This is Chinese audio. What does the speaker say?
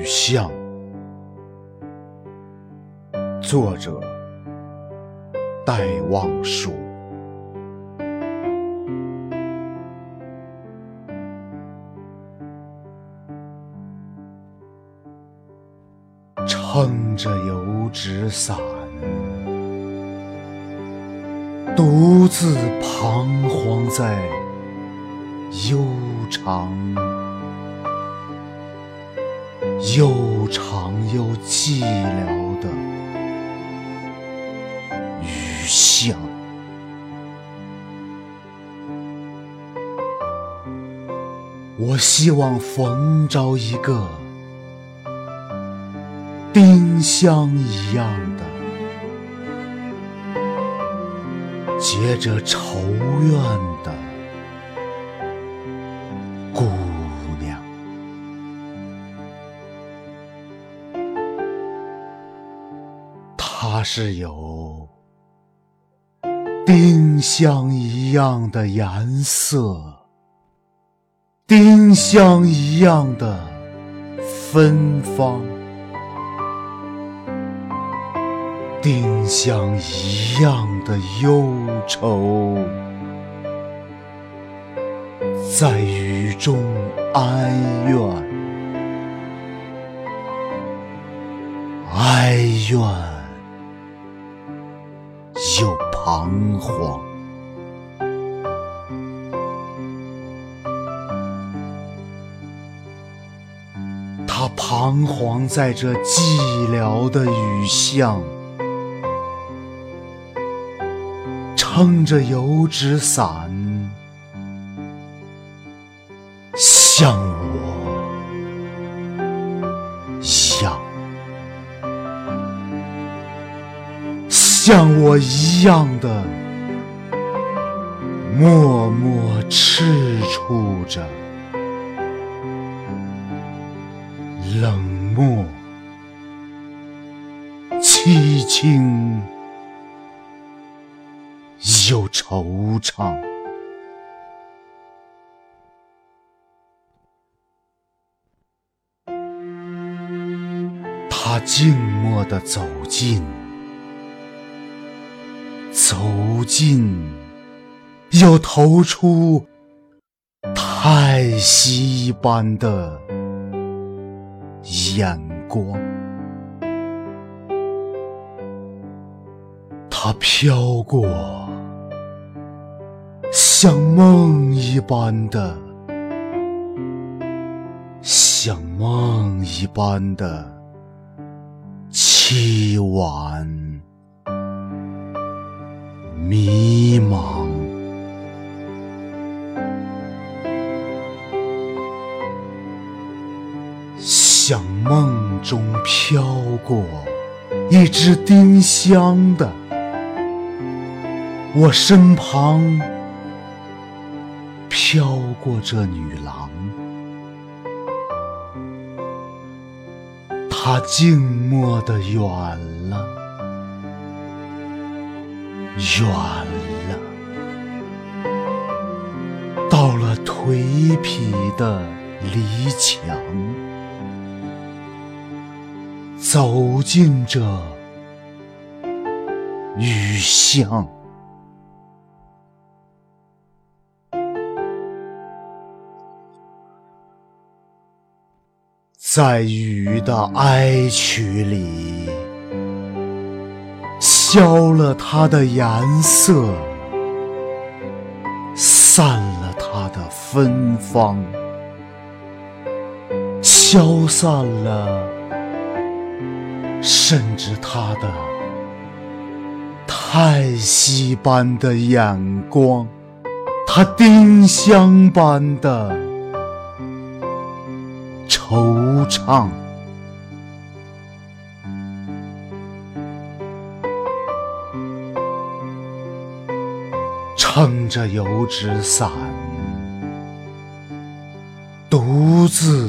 雨巷，作者戴望舒。撑着油纸伞，独自彷徨在悠长。又长又寂寥的雨巷，我希望逢着一个丁香一样的结着愁怨的它是有丁香一样的颜色，丁香一样的芬芳，丁香一样的忧愁，在雨中哀怨，他彷徨在这寂寥的雨巷，撑着油纸伞，像我一样。像我一样的默默踟蹰着，冷漠、凄清又惆怅。他静默地走近。走近，又投出叹息一般的眼光。它飘过，像梦一般的，像梦一般的凄婉。迷茫，像梦中飘过一只丁香的，我身旁飘过这女郎，她静默的远了。远了，到了颓圮的篱墙，走进这雨巷，在雨的哀曲里。消了它的颜色，散了它的芬芳，消散了，甚至他的叹息般的眼光，他丁香般的惆怅。撑着油纸伞，独自